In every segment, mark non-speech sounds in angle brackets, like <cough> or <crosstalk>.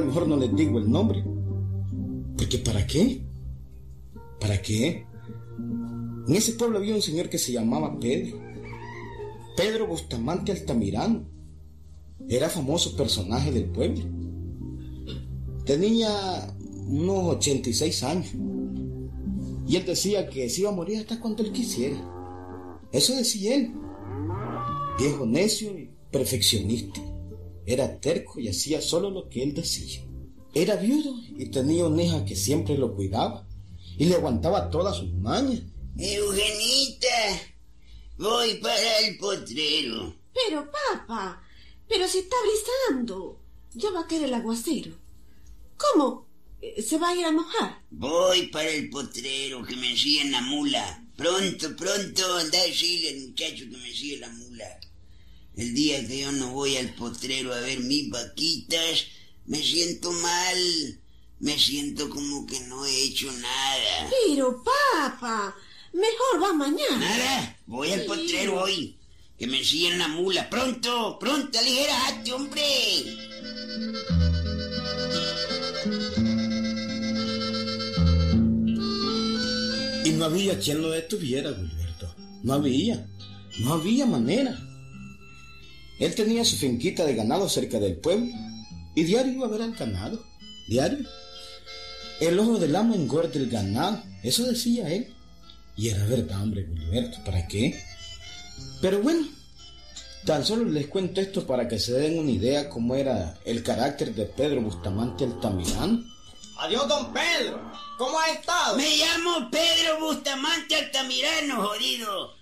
mejor no les digo el nombre. Porque ¿para qué? ¿Para qué? En ese pueblo había un señor que se llamaba Pedro. Pedro Bustamante Altamirano. Era famoso personaje del pueblo. Tenía unos 86 años. Y él decía que se iba a morir hasta cuando él quisiera. Eso decía él. Viejo necio y perfeccionista. Era terco y hacía solo lo que él decía. Era viudo y tenía una hija que siempre lo cuidaba y le aguantaba todas sus mañas. Eugenita, voy para el potrero. Pero, papá, pero se está brisando. Ya va a caer el aguacero. ¿Cómo? ¿Se va a ir a mojar? Voy para el potrero, que me siga la mula. Pronto, pronto, anda a decirle al muchacho que me siga la mula. El día que yo no voy al potrero a ver mis vaquitas, me siento mal. Me siento como que no he hecho nada. Pero, papá, mejor va mañana. Nada, voy al potrero hoy. Que me sigan la mula. Pronto, pronto, aligerate, hombre. Y no había quien lo detuviera, Gilberto. No había. No había manera. Él tenía su finquita de ganado cerca del pueblo y diario iba a ver al ganado. Diario. El ojo del amo engorda el ganado. Eso decía él. Y era verdad, hombre, Gilberto. ¿Para qué? Pero bueno, tan solo les cuento esto para que se den una idea cómo era el carácter de Pedro Bustamante Altamirano. Adiós, don Pedro. ¿Cómo ha estado? Me llamo Pedro Bustamante Altamirano, jodido.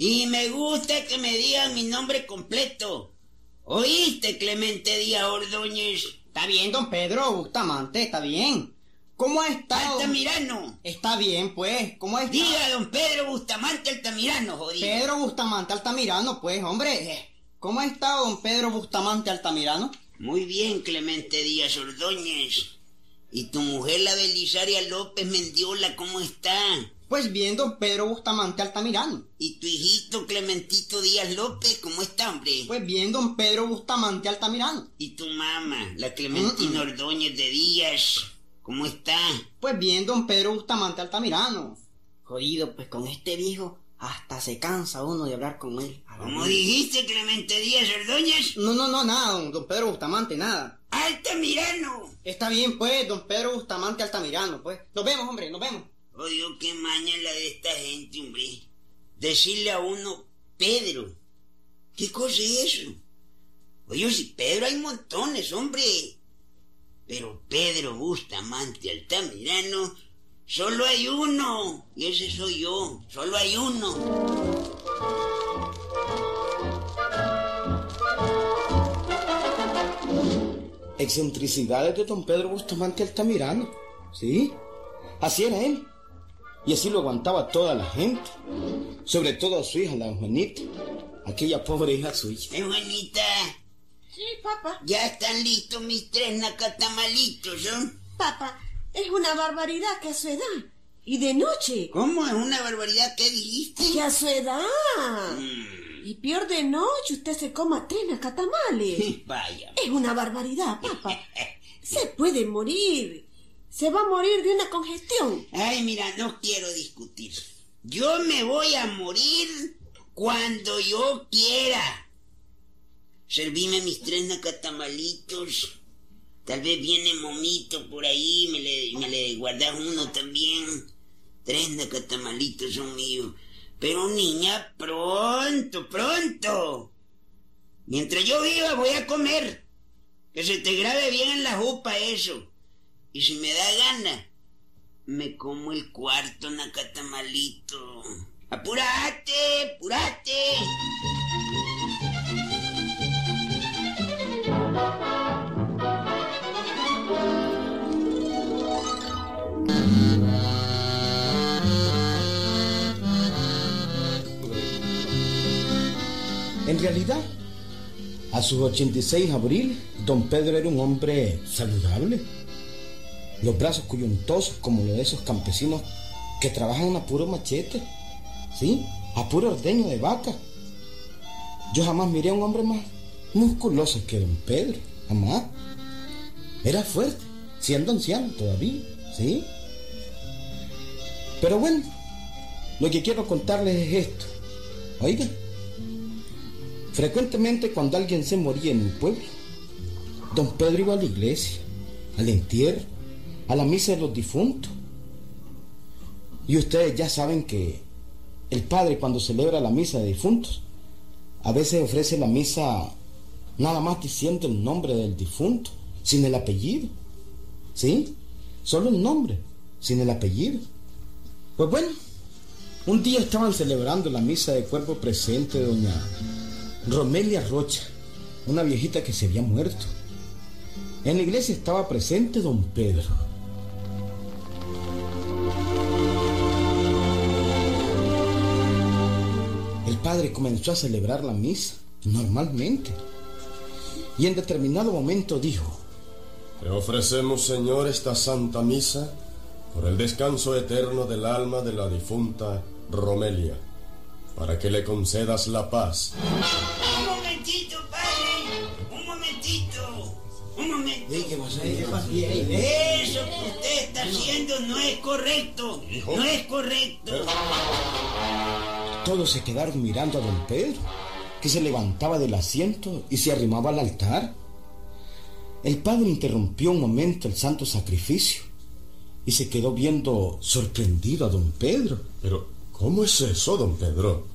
Y me gusta que me digan mi nombre completo. ¿Oíste, Clemente Díaz Ordóñez? Está bien, don Pedro Bustamante, está bien. ¿Cómo ha estado? Altamirano. Está bien, pues. ¿Cómo está? Diga, don Pedro Bustamante Altamirano, jodido. Pedro Bustamante Altamirano, pues, hombre. ¿Cómo ha estado don Pedro Bustamante Altamirano? Muy bien, Clemente Díaz Ordóñez. ¿Y tu mujer, la Belisaria López Mendiola, cómo está? Pues bien, don Pedro Bustamante Altamirano. ¿Y tu hijito Clementito Díaz López, cómo está, hombre? Pues bien, don Pedro Bustamante Altamirano. ¿Y tu mamá, la Clementina Ordóñez de Díaz, cómo está? Pues bien, don Pedro Bustamante Altamirano. Jodido, pues con este viejo hasta se cansa uno de hablar con él. ¿Cómo dijiste, Clemente Díaz Ordóñez? No, no, no, nada, don, don Pedro Bustamante, nada. Altamirano. Está bien, pues, don Pedro Bustamante Altamirano, pues. Nos vemos, hombre, nos vemos. Oye, qué maña la de esta gente, hombre. Decirle a uno, Pedro. ¿Qué cosa es eso? Oye, si Pedro hay montones, hombre. Pero Pedro Bustamante Altamirano, solo hay uno. Y ese soy yo. Solo hay uno. Excentricidades de don Pedro Bustamante Altamirano. ¿Sí? Así era él. Y así lo aguantaba toda la gente. Sobre todo a su hija, la Eugenita. Aquella pobre hija suya. Eugenita, Sí, papá. ya están listos mis tres nacatamalitos, ¿no? Papá, es una barbaridad que a su edad. Y de noche. ¿Cómo es una barbaridad que dijiste? Que a su edad. Mm, Y peor de noche usted se coma tres nacatamales. <laughs> Vaya. Es una barbaridad, papá. <laughs> Se puede morir. Se va a morir de una congestión. Ay, mira, no quiero discutir. Yo me voy a morir cuando yo quiera. Servime mis tres nacatamalitos. Tal vez viene Momito por ahí, me le, me uno también. Tres nacatamalitos son míos. Pero niña, pronto, pronto. Mientras yo viva voy a comer. Que se te grabe bien en la jupa eso. Y si me da gana, me como el cuarto nacatamalito. ¡Apúrate! ¡Apúrate! En realidad, a sus 86 abril, don Pedro era un hombre saludable. Los brazos coyuntosos como los de esos campesinos que trabajan a puro machete, ¿sí? A puro ordeño de vaca. Yo jamás miré a un hombre más musculoso que don Pedro, jamás. Era fuerte, siendo anciano todavía, ¿sí? Pero bueno, lo que quiero contarles es esto. Oigan, frecuentemente cuando alguien se moría en mi pueblo, don Pedro iba a la iglesia, al entierro, a la misa de los difuntos. Y ustedes ya saben que el padre cuando celebra la misa de difuntos, a veces ofrece la misa nada más diciendo el nombre del difunto, sin el apellido. ¿Sí? Solo el nombre, sin el apellido. Pues bueno, un día estaban celebrando la misa de cuerpo presente de doña Romelia Rocha, una viejita que se había muerto. En la iglesia estaba presente don Pedro. Padre comenzó a celebrar la misa normalmente y en determinado momento dijo, Te ofrecemos, Señor, esta santa misa por el descanso eterno del alma de la difunta Romelia, para que le concedas la paz. Un momentito, padre. Un momentito. Un momentito. Eso que usted está haciendo no es correcto. No es correcto. Todos se quedaron mirando a don Pedro, que se levantaba del asiento y se arrimaba al altar. El padre interrumpió un momento el santo sacrificio y se quedó viendo sorprendido a don Pedro. Pero, ¿cómo es eso, don Pedro?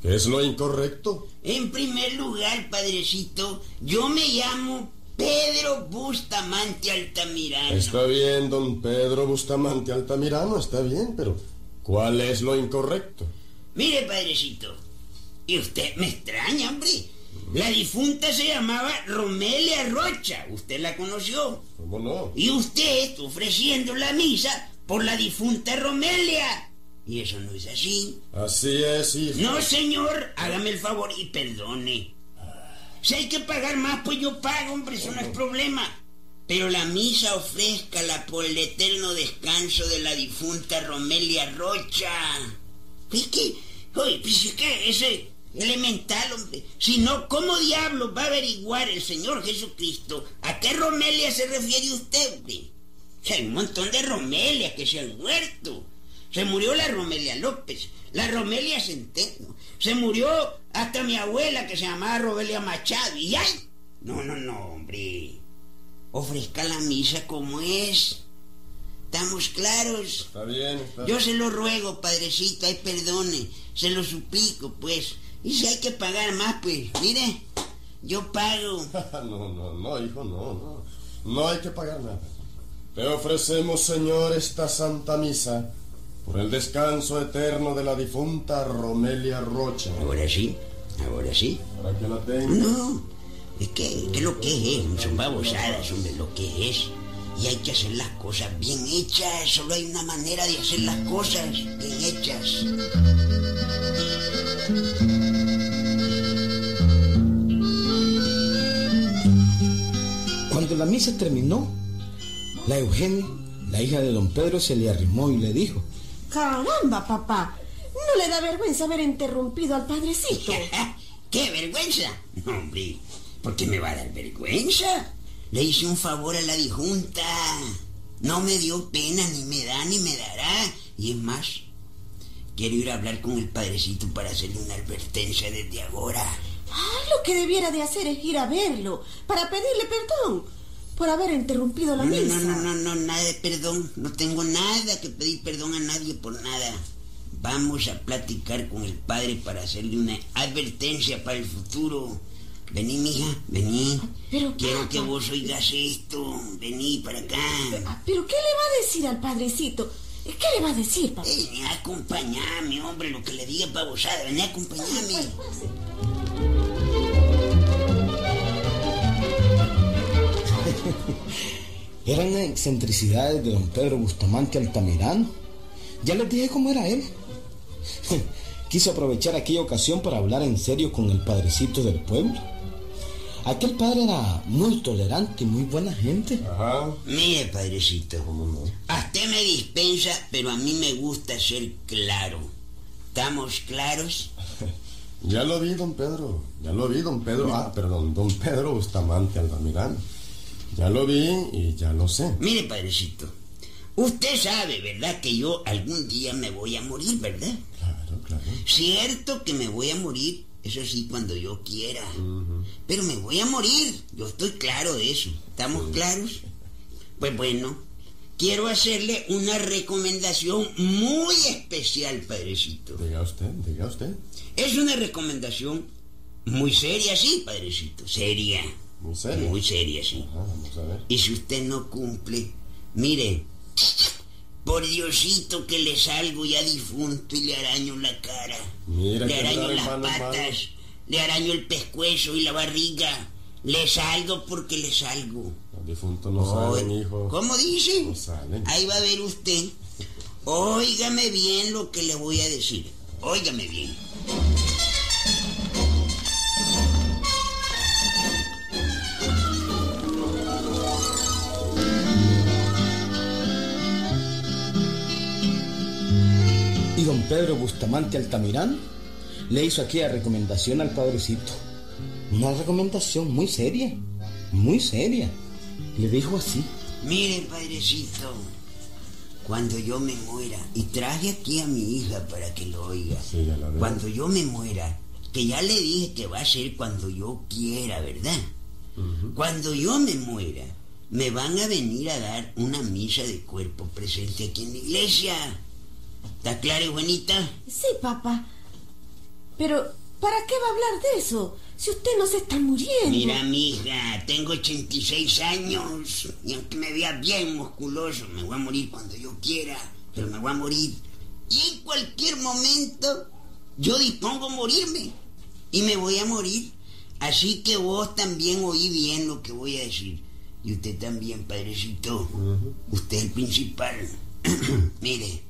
¿Qué es lo incorrecto? En primer lugar, padrecito, yo me llamo Pedro Bustamante Altamirano. Está bien, don Pedro Bustamante Altamirano, está bien, pero ¿cuál es lo incorrecto? Mire, padrecito, y usted me extraña, hombre. La difunta se llamaba Romelia Rocha. ¿Usted la conoció? ¿Cómo no? Y usted está ofreciendo la misa por la difunta Romelia. Y eso no es así. Así es, hijo. No, señor, hágame el favor y perdone. Si hay que pagar más, pues yo pago, hombre, eso no es problema. Pero la misa ofrézcala por el eterno descanso de la difunta Romelia Rocha. Es que, oye, pues es que elemental, hombre. Si no, ¿cómo diablos va a averiguar el Señor Jesucristo a qué Romelia se refiere usted, hombre? Hay un montón de Romelias que se han muerto. Se murió la Romelia López, la Romelia Centeno. Se murió hasta mi abuela que se llamaba Romelia Machado. Y ay, no, no, no, hombre. Ofrezca la misa como es. ¿Estamos claros? Está bien, está Yo se lo ruego, padrecito, ay, perdone. Se lo suplico, pues. Y si hay que pagar más, pues, mire, yo pago. <laughs> no, no, no, hijo, no, no. No hay que pagar nada. Te ofrecemos, Señor, esta santa misa por el descanso eterno de la difunta Romelia Rocha. Ahora sí, ahora sí. Para que la tengas. No, es que, que lo que es, son babosadas, hombre, lo que es. Y hay que hacer las cosas bien hechas, solo hay una manera de hacer las cosas bien hechas. Cuando la misa terminó, la Eugenia, la hija de don Pedro, se le arrimó y le dijo, Caramba, papá. ¿No le da vergüenza haber interrumpido al padrecito? <laughs> ¿Qué vergüenza? Hombre, ¿por qué me va a dar vergüenza? Le hice un favor a la dijunta. No me dio pena, ni me da, ni me dará. Y es más, quiero ir a hablar con el padrecito para hacerle una advertencia desde ahora. Ah, lo que debiera de hacer es ir a verlo para pedirle perdón por haber interrumpido la No, misa. no, no, no, no, nada de perdón. No tengo nada que pedir perdón a nadie por nada. Vamos a platicar con el padre para hacerle una advertencia para el futuro. Vení, mija, vení. Pero, Quiero papá. que vos oigas esto. Vení para acá. Ah, ¿Pero qué le va a decir al padrecito? ¿Qué le va a decir, papá? Vení, acompañame, hombre, lo que le diga babosada. Vení, acompañame. <laughs> eran excentricidades de don Pedro Bustamante Altamirano. Ya les dije cómo era él. <laughs> Quiso aprovechar aquella ocasión para hablar en serio con el padrecito del pueblo. Aquel padre era muy tolerante y muy buena gente. Ajá. Mire, padrecito. ¿Cómo no? A usted me dispensa, pero a mí me gusta ser claro. ¿Estamos claros? <laughs> Ya lo vi, don Pedro. Ya lo vi, don Pedro. Ah, perdón, don Pedro Bustamante Altamirano. Ya lo vi y ya lo sé. Mire, padrecito, usted sabe, ¿verdad? Que yo algún día me voy a morir, ¿verdad? Claro, claro. Cierto que me voy a morir, eso sí, cuando yo quiera. Pero me voy a morir, yo estoy claro de eso. ¿Estamos claros? Pues bueno, quiero hacerle una recomendación muy especial, padrecito. Diga usted, diga usted. Es una recomendación muy seria, sí, padrecito. Seria. Muy seria. Muy seria, sí. Ajá, vamos a ver. Y si usted no cumple, mire, por Diosito que le salgo ya difunto y le araño la cara. Mira le araño las mano patas, mano. le araño el pescuezo y la barriga. Le salgo porque le salgo. Los difuntos no salen, hijo. ¿Cómo dice? No salen. Ahí va a ver usted. <laughs> Óigame bien lo que le voy a decir. Óigame bien. Don Pedro Bustamante Altamirano le hizo aquella recomendación al padrecito. Una recomendación muy seria, muy seria. Le dijo así. Mire, padrecito, cuando yo me muera, y traje aquí a mi hija para que lo oiga, Sí, cuando yo me muera, que ya le dije que va a ser cuando yo quiera, ¿verdad? Cuando yo me muera, me van a venir a dar una misa de cuerpo presente aquí en la iglesia. ¿Está claro, Juanita? Sí, papá. Pero, ¿para qué va a hablar de eso? Si usted no se está muriendo. Mira, mija, tengo 86 años y aunque me vea bien musculoso, me voy a morir cuando yo quiera, pero me voy a morir. Y en cualquier momento yo dispongo a morirme y me voy a morir. Así que vos también oí bien lo que voy a decir. Y usted también, padrecito. Usted es el principal. <clears throat> Mire,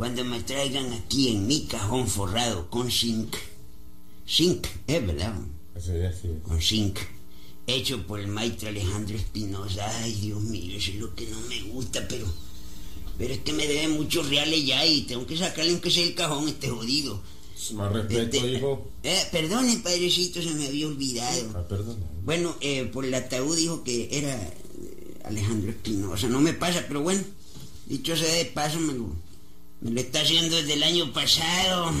cuando me traigan aquí en mi cajón forrado con zinc, zinc, es verdad Sí, sí. con zinc, hecho por el maestro Alejandro Espinosa. Ay, Dios mío, eso es lo que no me gusta, pero. Pero es que me debe muchos reales ya y tengo que sacarle aunque sea el cajón este jodido. Más respeto, Este, hijo. Eh, perdone, padrecito, se me había olvidado. Ah, perdón. Bueno, eh, por el ataúd dijo que era eh, Alejandro Espinosa. No me pasa, pero bueno, dicho sea de paso, me lo, me lo está haciendo desde el año pasado.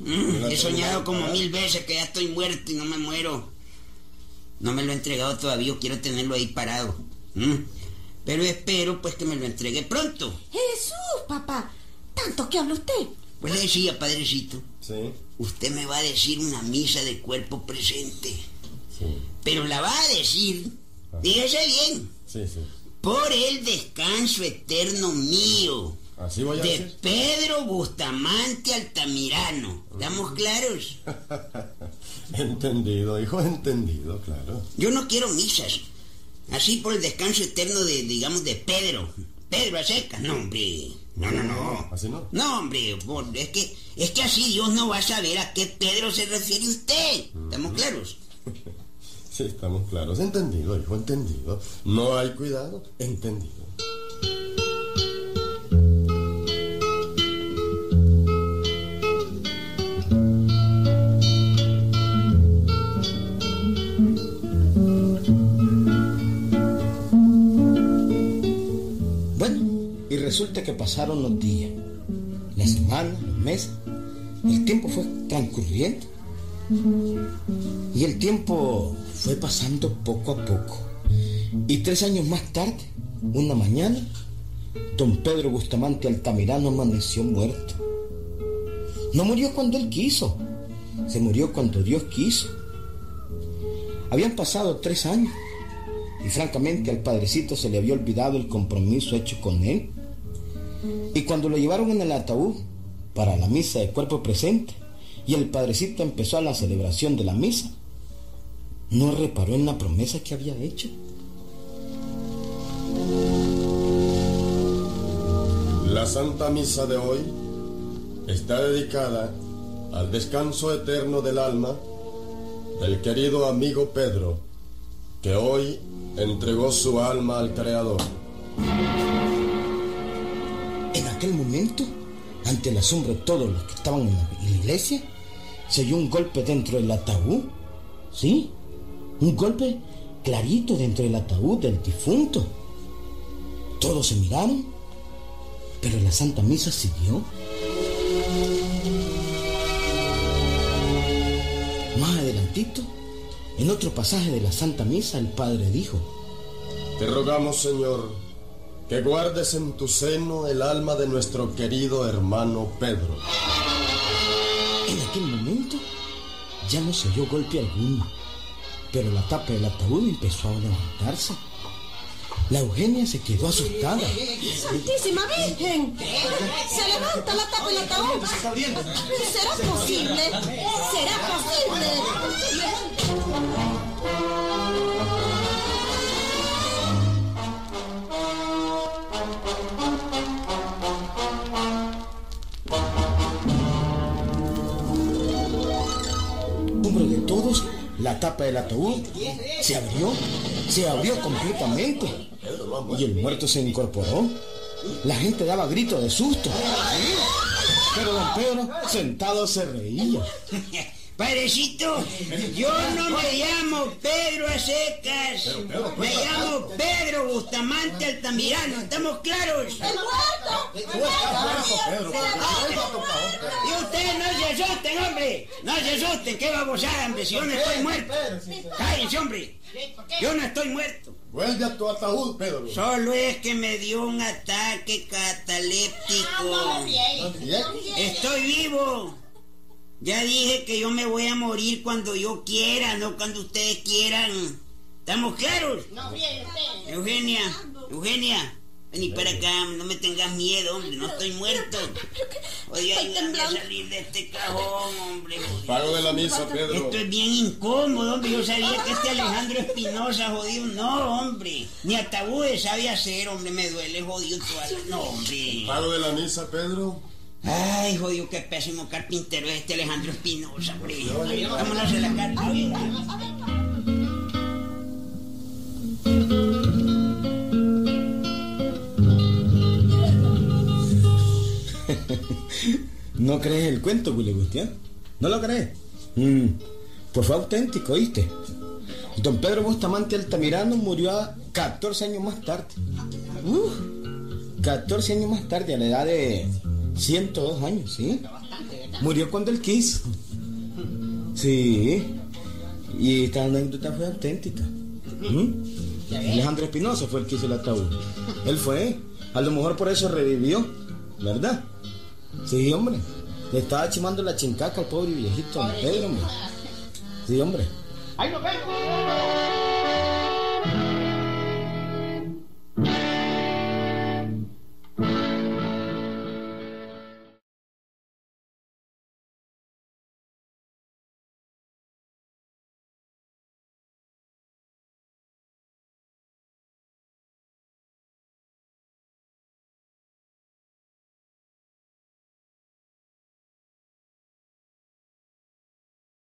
Mm, he soñado como mil veces que ya estoy muerto y no me muero. No me lo he entregado todavía, quiero tenerlo ahí parado. Mm. Pero espero pues que me lo entregue pronto. Jesús, papá. Tanto que habla usted. Pues le decía, padrecito, Sí, usted me va a decir una misa de cuerpo presente. sí. Pero la va a decir, dígase bien, Sí, sí. por el descanso eterno mío, Así voy a de decir. Pedro Bustamante Altamirano. ¿Estamos claros? <laughs> entendido, hijo, entendido, claro. Yo no quiero misas. Así por el descanso eterno de, digamos, de Pedro. Pedro a secas. No, hombre. No, no, no. ¿Así no? No, hombre, por- es que, es que así Dios no va a saber a qué Pedro se refiere usted. ¿Estamos claros? <laughs> Sí, estamos claros. Entendido, hijo, entendido. No hay cuidado. Entendido. Resulta que pasaron los días, las semanas, los meses. El tiempo fue transcurriendo. Y el tiempo fue pasando poco a poco. Y tres años más tarde, una mañana, don Pedro Bustamante Altamirano amaneció muerto. No murió cuando él quiso, se murió cuando Dios quiso. Habían pasado tres años y francamente al padrecito se le había olvidado el compromiso hecho con él. Y cuando lo llevaron en el ataúd para la misa de cuerpo presente y el padrecito empezó a la celebración de la misa, no reparó en la promesa que había hecho. La Santa Misa de hoy está dedicada al descanso eterno del alma del querido amigo Pedro, que hoy entregó su alma al Creador. Aquel momento, ante el asombro de todos los que estaban en la iglesia, se oyó un golpe dentro del ataúd. ¿Sí? Un golpe clarito dentro del ataúd del difunto. Todos se miraron, pero la Santa Misa siguió. Más adelantito, en otro pasaje de la Santa Misa, el Padre dijo, Te rogamos, Señor, que guardes en tu seno el alma de nuestro querido hermano Pedro. En aquel momento ya no se oyó golpe alguno, pero la tapa del ataúd empezó a levantarse. La Eugenia se quedó asustada. ¡Santísima Virgen! ¡Se levanta la tapa del ataúd! ¿Será posible? ¿Será posible? La tapa del ataúd se abrió, se abrió completamente. Y el muerto se incorporó. La gente daba gritos de susto. Pero don Pedro sentado se reía. Padrecito, yo no me llamo Pedro a secas. Me llamo Pedro Bustamante Altamirano. ¿Estamos claros? Y ustedes no se asusten, hombre. No se asusten. ¿Qué babosada, hombre? Si yo no estoy muerto. Cállense, hombre. Yo no estoy muerto. Vuelve a tu ataúd, Pedro. Solo es que me dio un ataque cataléptico. Estoy vivo. Ya dije que yo me voy a morir cuando yo quiera, no cuando ustedes quieran. ¿Estamos claros? Eugenia, Eugenia, vení para acá, no me tengas miedo, hombre, no estoy muerto. Oye, ayúdame a salir de este cajón, hombre. Pago de la misa, Pedro. Esto es bien incómodo, hombre. Yo sabía que este Alejandro Espinosa, jodido, no, hombre. Ni ataúdes sabe hacer, hombre. Me duele, jodido. toda No, hombre. Pago de la misa, Pedro. Ay, jodido, qué pésimo carpintero es este Alejandro Espinosa, hombre. Vámonos a la carta. ¿No crees el cuento, Willy Gustián? ¿No lo crees? Mm, pues fue auténtico, ¿oíste? Don Pedro Bustamante Altamirano murió a 14 años más tarde. Uf, 14 años más tarde, a la edad de 102 años, ¿sí? Murió cuando él quiso. Sí. Y esta anécdota fue auténtica. ¿Mm? Alejandro Espinosa fue el que hizo el ataúd. Él fue. A lo mejor por eso revivió, ¿verdad? Sí, hombre. Le estaba chimando la chincaca al pobre viejito don Pedro, hombre. Sí, hombre. ¡Ahí nos vemos!